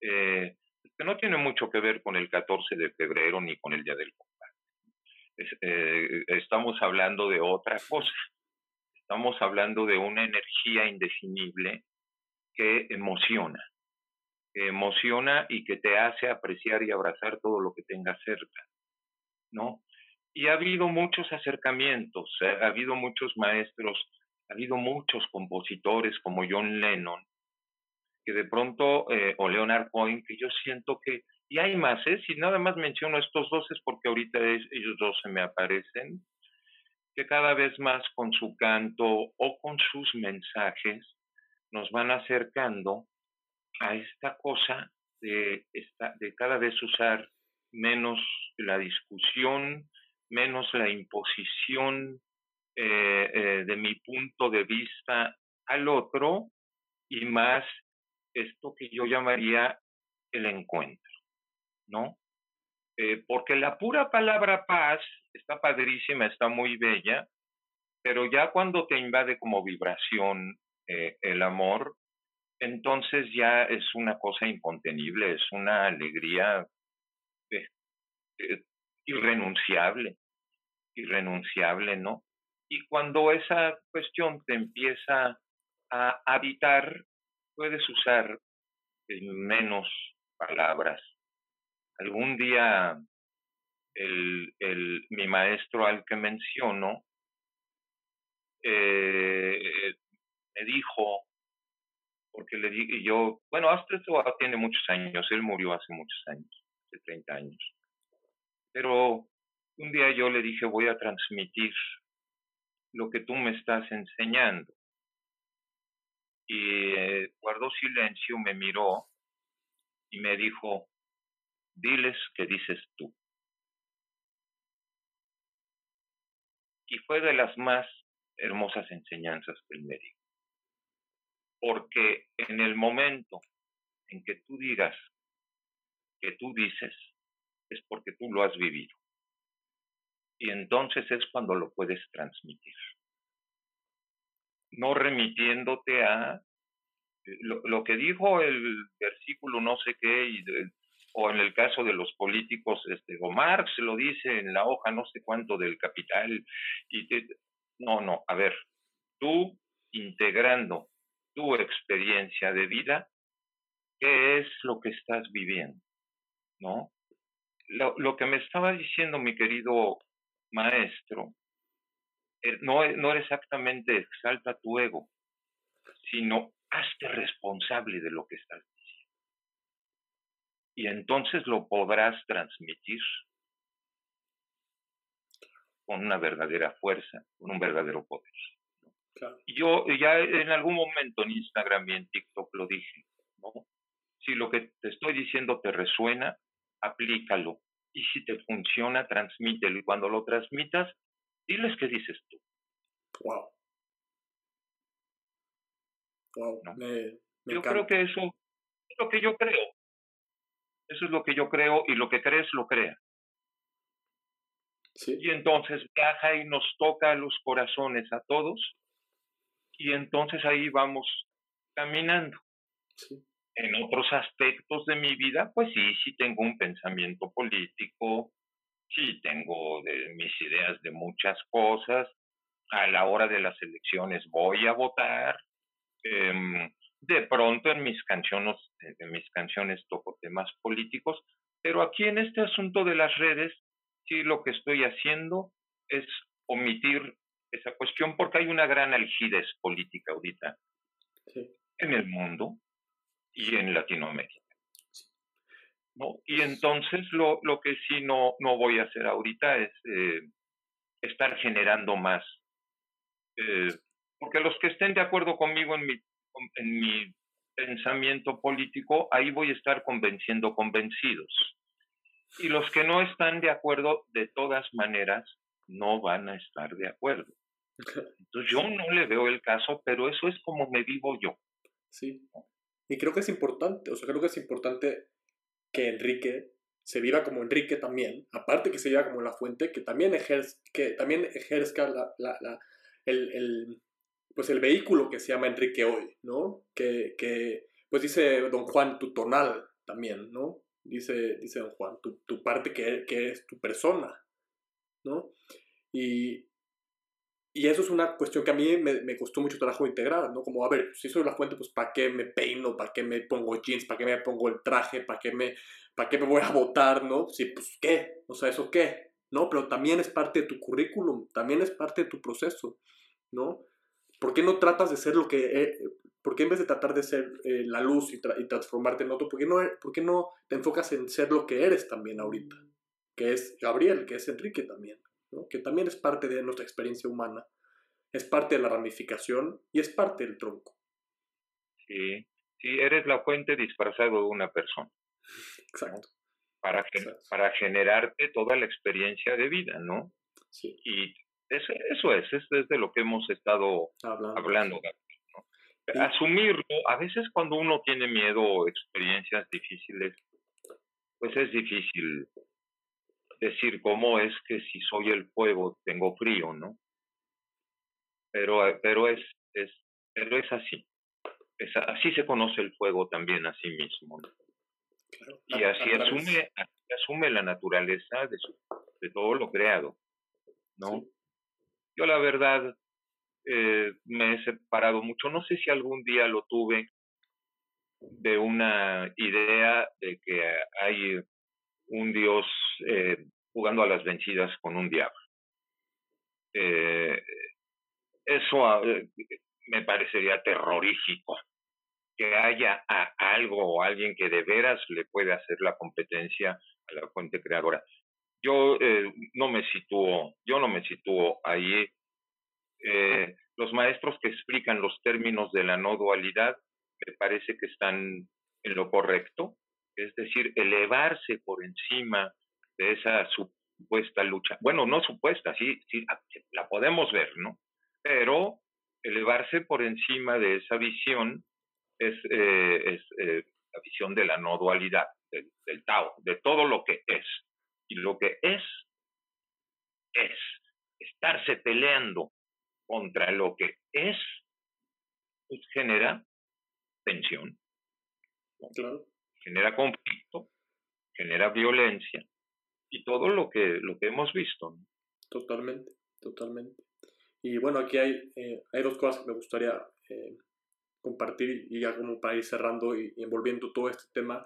eh, que no tiene mucho que ver con el 14 de febrero ni con el Día del Combate. Eh, estamos hablando de otra cosa. Estamos hablando de una energía indefinible que emociona, que emociona y que te hace apreciar y abrazar todo lo que tengas cerca, ¿no? Y ha habido muchos acercamientos, ha habido muchos maestros ha habido muchos compositores como John Lennon, que de pronto, eh, o Leonard Cohen, que yo siento que, y hay más, ¿eh? si nada más menciono estos dos es porque ahorita ellos dos se me aparecen, que cada vez más con su canto o con sus mensajes nos van acercando a esta cosa de, esta, de cada vez usar menos la discusión, menos la imposición, eh, eh, de mi punto de vista al otro y más esto que yo llamaría el encuentro, ¿no? Eh, porque la pura palabra paz está padrísima, está muy bella, pero ya cuando te invade como vibración el amor, entonces ya es una cosa incontenible, es una alegría irrenunciable, irrenunciable, ¿no? Y cuando esa cuestión te empieza a habitar, puedes usar menos palabras. Algún día el, el, mi maestro al que menciono eh, me dijo, porque le dije yo, bueno, hasta esto tiene muchos años, él murió hace muchos años, hace 30 años. Pero un día yo le dije, voy a transmitir lo que tú me estás enseñando. Y eh, guardó silencio, me miró y me dijo, diles qué dices tú. Y fue de las más hermosas enseñanzas que él me dijo. Porque en el momento en que tú digas que tú dices, es porque tú lo has vivido y entonces es cuando lo puedes transmitir. No remitiéndote a eh, lo, que dijo el versículo no sé qué, y o en el caso de los políticos, este, o Marx lo dice en la hoja no sé cuánto del capital, y no, no, a ver, tú integrando tu experiencia de vida, ¿qué es lo que estás viviendo? ¿No? Lo, lo que me estaba diciendo mi querido maestro, eh, no, no exactamente exalta tu ego, sino hazte responsable de lo que estás diciendo. y entonces lo podrás transmitir con una verdadera fuerza, con un verdadero poder. Yo ya en algún momento en Instagram y en TikTok lo dije, ¿no? Si lo que te estoy diciendo te resuena, aplícalo. Y si te funciona, transmítelo. Y cuando lo transmitas, diles qué dices tú. Wow. Wow. yo creo que eso es lo que yo creo. Eso es lo que yo creo y lo que crees lo crea. Y entonces viaja y nos toca los corazones a todos y entonces ahí vamos caminando. En otros aspectos de mi vida, pues sí, sí tengo un pensamiento político, sí tengo de, mis ideas de muchas cosas. A la hora de las elecciones voy a votar. Em, de pronto en mis canciones, en mis canciones toco temas políticos, pero aquí en este asunto de las redes sí lo que estoy haciendo es omitir esa cuestión porque hay una gran algidez política ahorita en el mundo y en Latinoamérica. ¿no? Y entonces lo, lo que sí no, no voy a hacer ahorita es eh, estar generando más. Eh, porque los que estén de acuerdo conmigo en mi, en mi pensamiento político, ahí voy a estar convenciendo convencidos. Y los que no están de acuerdo, de todas maneras, no van a estar de acuerdo. Entonces yo no le veo el caso, pero eso es como me vivo yo. Sí. Y creo que es importante, o sea, creo que es importante que Enrique se viva como Enrique también, aparte que se viva como la fuente, que también ejerce, que también ejerzca la, la, la, el, el, pues el vehículo que se llama Enrique hoy, ¿no? Que, que pues dice don Juan, tu tonal también, ¿no? dice, dice don Juan, tu, tu parte que, que, es tu persona, ¿no? Y, y eso es una cuestión que a mí me, me, costó mucho trabajo integrar, ¿no? Como, a ver, si soy la fuente, pues ¿para qué me peino? ¿Para qué me pongo jeans? ¿Para qué me pongo el traje? ¿Para qué me, para qué me voy a votar? ¿No? Sí, pues ¿qué? O sea, ¿eso qué? ¿No? Pero también es parte de tu currículum, también es parte de tu proceso, ¿no? ¿Por qué no tratas de ser lo que, eh, ¿Por qué en vez de tratar de ser eh, la luz y, transformarte en otro, ¿por qué, no, ¿por qué no te enfocas en ser lo que eres también ahorita? Que es Gabriel, que es Enrique también, ¿no? que también es parte de nuestra experiencia humana, es parte de la ramificación y es parte del tronco. Sí, sí, eres la fuente disfrazado de una persona. Exacto. Para, para generarte toda la experiencia de vida, ¿no? Sí. Y eso, eso es, es de lo que hemos estado hablando, hablando asumirlo, a veces cuando uno tiene miedo o experiencias difíciles, pues es difícil decir cómo es que si soy el fuego tengo frío, ¿no? Pero, pero es, es, pero es así. Es, así se conoce el fuego también a sí mismo. Y así asume, asume la naturaleza de, su, de todo lo creado, ¿no? Yo la verdad eh, me he separado mucho. No sé si algún día lo tuve de una idea de que hay un Dios eh, jugando a las vencidas con un diablo. Eh, eso ah, me parecería terrorífico, que haya algo o alguien que de veras le puede hacer la competencia a la fuente creadora. Yo no me sitúo, yo no me sitúo ahí eh, los maestros que explican los términos de la no dualidad me parece que están en lo correcto, es decir, elevarse por encima de esa supuesta lucha. Bueno, no supuesta, sí, sí la podemos ver, ¿no? Pero elevarse por encima de esa visión es, eh, es eh, la visión de la no dualidad, del, Tao, de todo lo que es. Y lo que es, es estarse peleando contra lo que es, pues genera tensión. Genera conflicto, genera violencia y todo lo que, lo que hemos visto. Totalmente, totalmente. Y bueno, aquí hay, eh, hay dos cosas que me gustaría eh, compartir y ya como para ir cerrando y, envolviendo todo este tema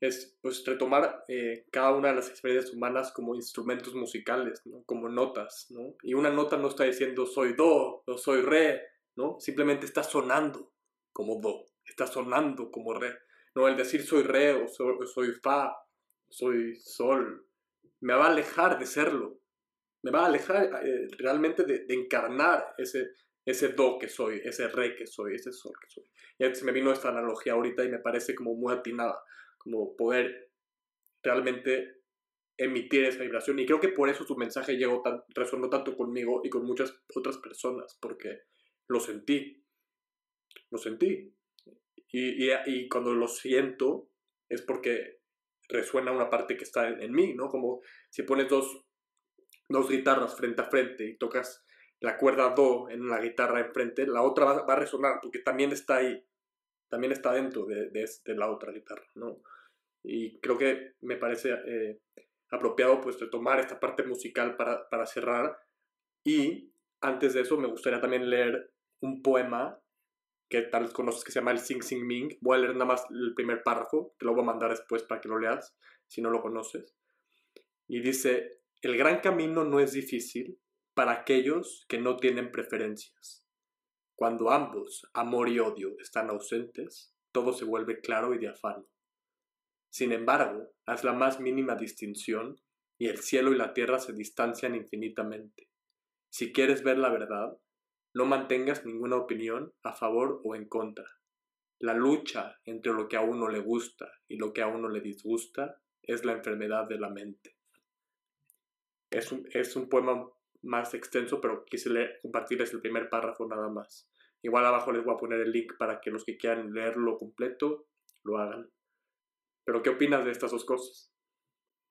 es pues retomar eh, cada una de las experiencias humanas como instrumentos musicales, ¿no? como notas, ¿no? Y una nota no está diciendo soy do o soy re, ¿no? Simplemente está sonando como do, está sonando como re, No, el decir soy re o soy, fa, soy sol, me va a alejar de serlo. Me va a alejar eh, realmente de, encarnar ese, ese do que soy, ese re que soy, ese sol que soy. Y se me vino esta analogía ahorita y me parece como muy atinada, como poder realmente emitir esa vibración. Y creo que por eso tu mensaje llegó tan, resonó tanto conmigo y con muchas otras personas, porque lo sentí. Lo sentí. Y, y, cuando lo siento es porque resuena una parte que está en, mí, ¿no? Como si pones dos, dos guitarras frente a frente y tocas la cuerda Do en la guitarra enfrente, la otra va, a resonar porque también está ahí, también está dentro de, de, la otra guitarra, ¿no? Y creo que me parece eh, apropiado pues retomar esta parte musical para, para cerrar. Y antes de eso me gustaría también leer un poema que tal vez conoces que se llama el Sing Sing Ming. Voy a leer nada más el primer párrafo, te lo voy a mandar después para que lo leas, si no lo conoces. Y dice, el gran camino no es difícil para aquellos que no tienen preferencias. Cuando ambos, amor y odio, están ausentes, todo se vuelve claro y diafano. Sin embargo, haz la más mínima distinción y el cielo y la tierra se distancian infinitamente. Si quieres ver la verdad, no mantengas ninguna opinión a favor o en contra. La lucha entre lo que a uno le gusta y lo que a uno le disgusta es la enfermedad de la mente. Es un, es un poema más extenso, pero quise compartirles el primer párrafo nada más. Igual abajo les voy a poner el link para que los que quieran leerlo completo lo hagan. Pero ¿qué opinas de estas dos cosas?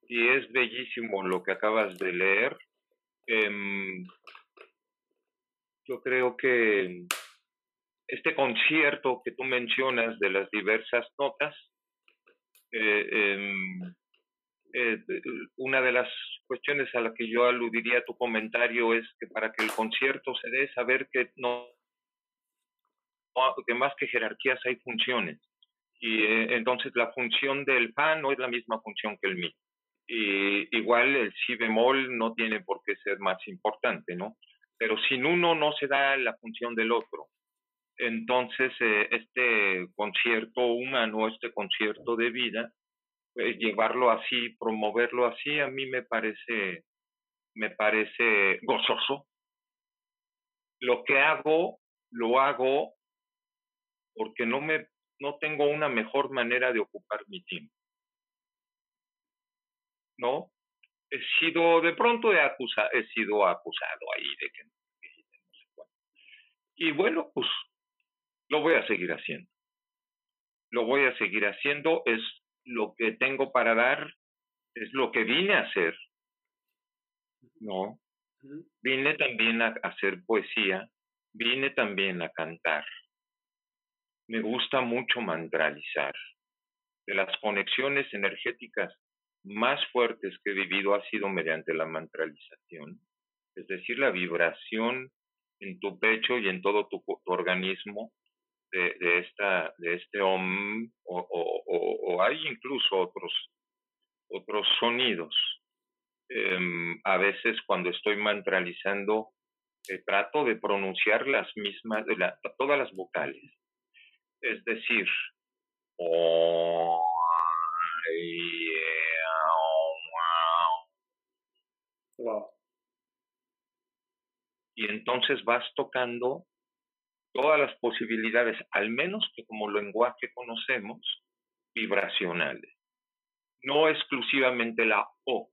Y es bellísimo lo que acabas de leer. Em, yo creo que este concierto que tú mencionas de las diversas notas, eh, em, eh, una de las cuestiones a la que yo aludiría a tu comentario es que para que el concierto se dé, saber que no, que más que jerarquías hay funciones y eh, entonces la función del fa no es la misma función que el mi. Y igual el si bemol no tiene por qué ser más importante, ¿no? Pero sin uno no se da la función del otro. Entonces, eh, este concierto humano, este concierto de vida, pues llevarlo así, promoverlo así, a mí me parece, me parece gozoso. Lo que hago, lo hago porque no me no tengo una mejor manera de ocupar mi tiempo. ¿No? He sido, de pronto he, acusado, he sido acusado ahí de que, no sé. Y bueno, pues lo voy a seguir haciendo. Lo voy a seguir haciendo, es lo que tengo para dar, es lo que vine a hacer. ¿No? Vine también a hacer poesía, vine también a cantar me gusta mucho mantralizar. De las conexiones energéticas más fuertes que he vivido ha sido mediante la mantralización, es decir, la vibración en tu pecho y en todo tu, organismo de, esta, de este om, o, hay incluso otros, otros sonidos. Em, a veces cuando estoy mantralizando, eh, trato de pronunciar las mismas, todas las vocales es decir, wow. Y entonces vas tocando todas las posibilidades, al menos que como lenguaje conocemos, vibracionales. No exclusivamente la O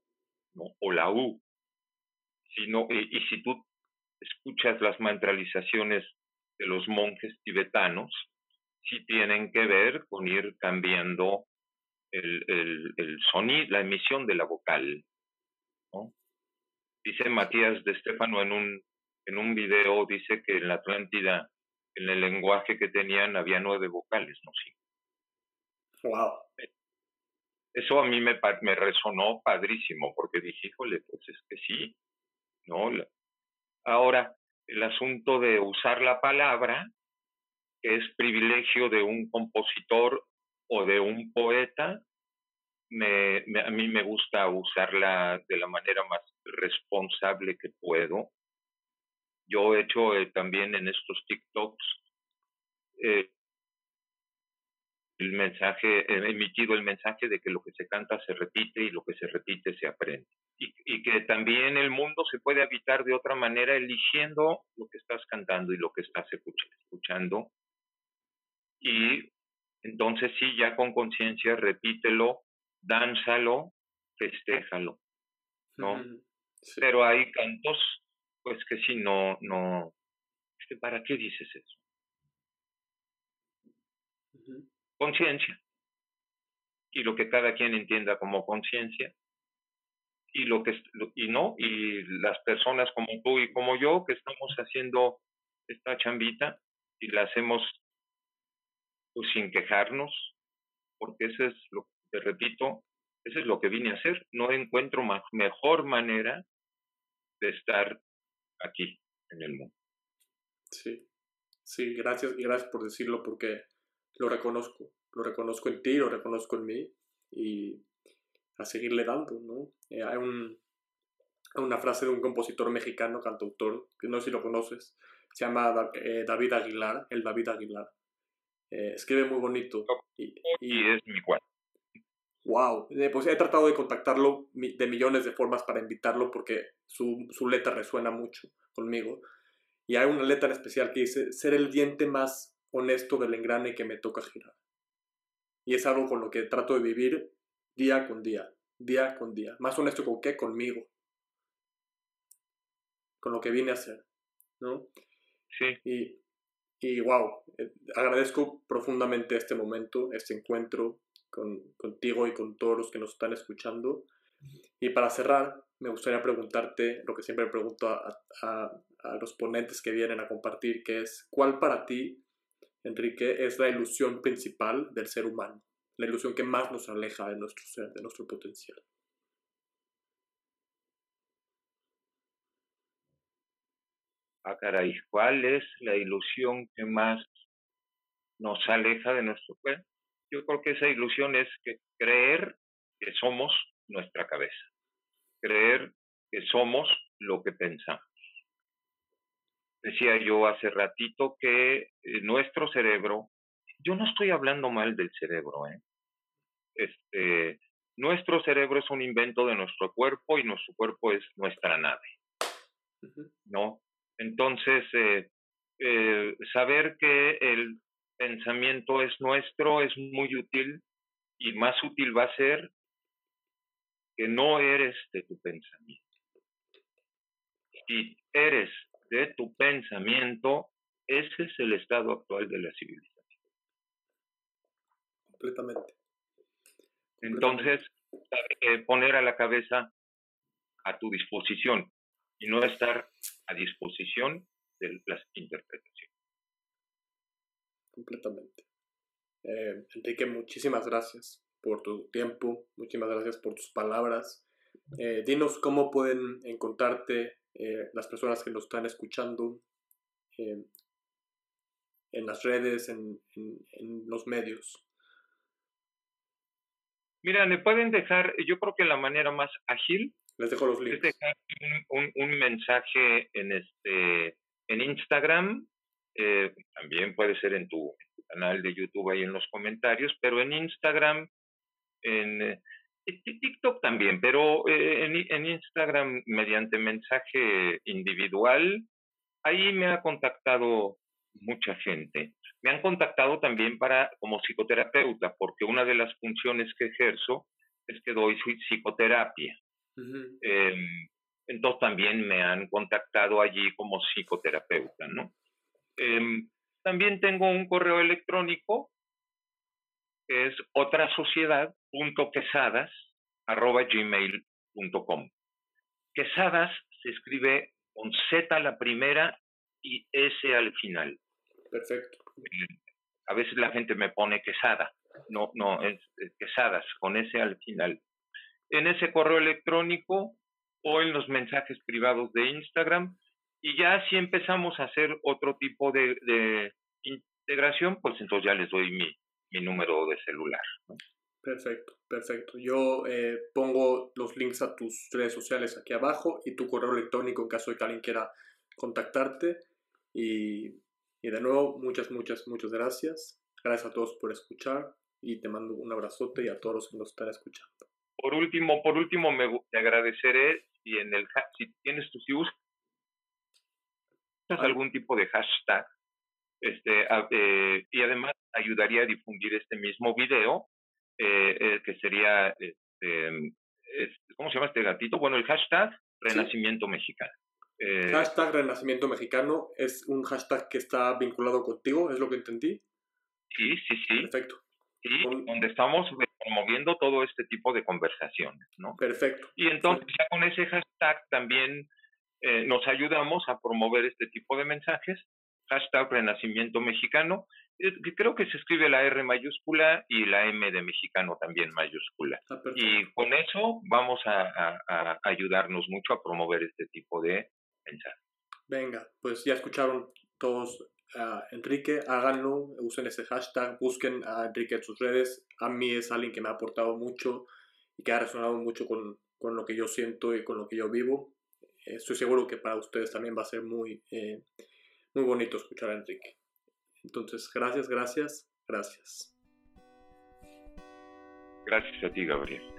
o la U, sino, y, si tú escuchas las mantralizaciones de los monjes tibetanos, sí tienen que ver con ir cambiando el, sonido, la emisión de la vocal. Dice Matías de Estefano en un, en un video, dice que en la Atlántida, en el lenguaje que tenían, había nueve vocales, no sí. Wow. Eso a mí me, me resonó padrísimo, porque dije, híjole, pues es que sí, ¿no? Ahora, el asunto de usar la palabra, es privilegio de un compositor o de un poeta, me, a mí me gusta usarla de la manera más responsable que puedo. Yo he hecho eh, también en estos TikToks, eh, el mensaje, emitido el mensaje de que lo que se canta se repite y lo que se repite se aprende. Y, y, que también el mundo se puede habitar de otra manera eligiendo lo que estás cantando y lo que estás escuchando. Y entonces sí, ya con conciencia, repítelo, dánzalo, festéjalo, ¿no? Pero hay cantos, pues que si no, no, ¿para qué dices eso? Conciencia. Y lo que cada quien entienda como conciencia. Y lo que y no, y las personas como tú y como yo que estamos haciendo esta chambita y la hacemos pues sin quejarnos, porque eso es lo que te repito, eso es lo que vine a hacer. No encuentro más, mejor manera de estar aquí en el mundo. Sí, sí, gracias gracias por decirlo porque lo reconozco, lo reconozco en ti, lo reconozco en mí y a seguirle dando, ¿no? Eh, hay un, una frase de un compositor mexicano, cantautor, que no sé si lo conoces, se llama eh, David Aguilar, el David Aguilar. Eh, escribe muy bonito. Y, y, es mi cual. Wow, pues he tratado de contactarlo de millones de formas para invitarlo porque su, su letra resuena mucho conmigo. Y hay una letra en especial que dice, ser el diente más honesto del engrane que me toca girar. Y es algo con lo que trato de vivir día con día, día con día. Más honesto con qué? Conmigo. Con lo que vine a hacer, ¿no? Sí. Y, y wow, eh, agradezco profundamente este momento, este encuentro con, contigo y con todos los que nos están escuchando. Y para cerrar, me gustaría preguntarte lo que siempre pregunto a, a, los ponentes que vienen a compartir, que es, ¿cuál para ti, Enrique, es la ilusión principal del ser humano? La ilusión que más nos aleja de nuestro ser, de nuestro potencial. Ah, caray, ¿cuál es la ilusión que más nos aleja de nuestro cuerpo? Yo creo que esa ilusión es que creer que somos nuestra cabeza, creer que somos lo que pensamos. Decía yo hace ratito que eh, nuestro cerebro, yo no estoy hablando mal del cerebro, ¿eh? Este, nuestro cerebro es un invento de nuestro cuerpo y nuestro cuerpo es nuestra nave, ¿no? Entonces, eh, eh, saber que el pensamiento es nuestro es muy útil y más útil va a ser que no eres de tu pensamiento. Si eres de tu pensamiento, ese es el estado actual de la civilización. Completamente. Entonces, eh, poner a la cabeza a tu disposición y no estar a disposición de las interpretaciones. Completamente. Eh, Enrique, muchísimas gracias por tu tiempo, muchísimas gracias por tus palabras. Eh, dinos cómo pueden encontrarte eh, las personas que nos están escuchando en las redes, en, los medios. Mira, me pueden dejar, yo creo que la manera más ágil les dejo los links. Es dejar un, mensaje en este en Instagram, eh, también puede ser en tu, canal de YouTube ahí en los comentarios, pero en Instagram, en eh, TikTok también, pero eh, en, en, Instagram mediante mensaje individual, ahí me ha contactado mucha gente. Me han contactado también para como psicoterapeuta, porque una de las funciones que ejerzo es que doy psicoterapia. Em, entonces también me han contactado allí como psicoterapeuta, ¿no? Em, también tengo un correo electrónico que es otra gmail.com. Quesadas se escribe con Z a la primera y S al final. Perfecto. A veces la gente me pone quesada. No, no, es quesadas con S al final en ese correo electrónico o en los mensajes privados de Instagram. Y ya si empezamos a hacer otro tipo de, integración, pues entonces ya les doy mi, mi número de celular. Perfecto, perfecto. Yo eh, pongo los links a tus redes sociales aquí abajo y tu correo electrónico en caso de que alguien quiera contactarte. Y, y de nuevo, muchas, muchas, muchas gracias. Gracias a todos por escuchar y te mando un abrazote y a todos los que nos están escuchando. Por último, por último me te agradeceré si en el si tienes si usas algún tipo de hashtag este eh, y además ayudaría a difundir este mismo video eh, eh, que sería este, ¿cómo se llama este gatito? Bueno, el hashtag Renacimiento Mexicano. hashtag Renacimiento Mexicano es un hashtag que está vinculado contigo, ¿es lo que entendí? Sí, sí, sí. Perfecto. Sí, donde estamos promoviendo todo este tipo de conversaciones, ¿no? Perfecto. Y entonces ya con ese hashtag también eh, nos ayudamos a promover este tipo de mensajes. Hashtag Renacimiento Mexicano, que creo que se escribe la R mayúscula y la M de mexicano también mayúscula. Ah, y con eso vamos a, a ayudarnos mucho a promover este tipo de mensajes. Venga, pues ya escucharon todos a Enrique, háganlo, usen ese hashtag, busquen a Enrique en sus redes. A mí es alguien que me ha aportado mucho y que ha resonado mucho con, con lo que yo siento y con lo que yo vivo. Estoy seguro que para ustedes también va a ser muy, eh, muy bonito escuchar a Enrique. Entonces, gracias, gracias, gracias. Gracias a ti, Gabriel.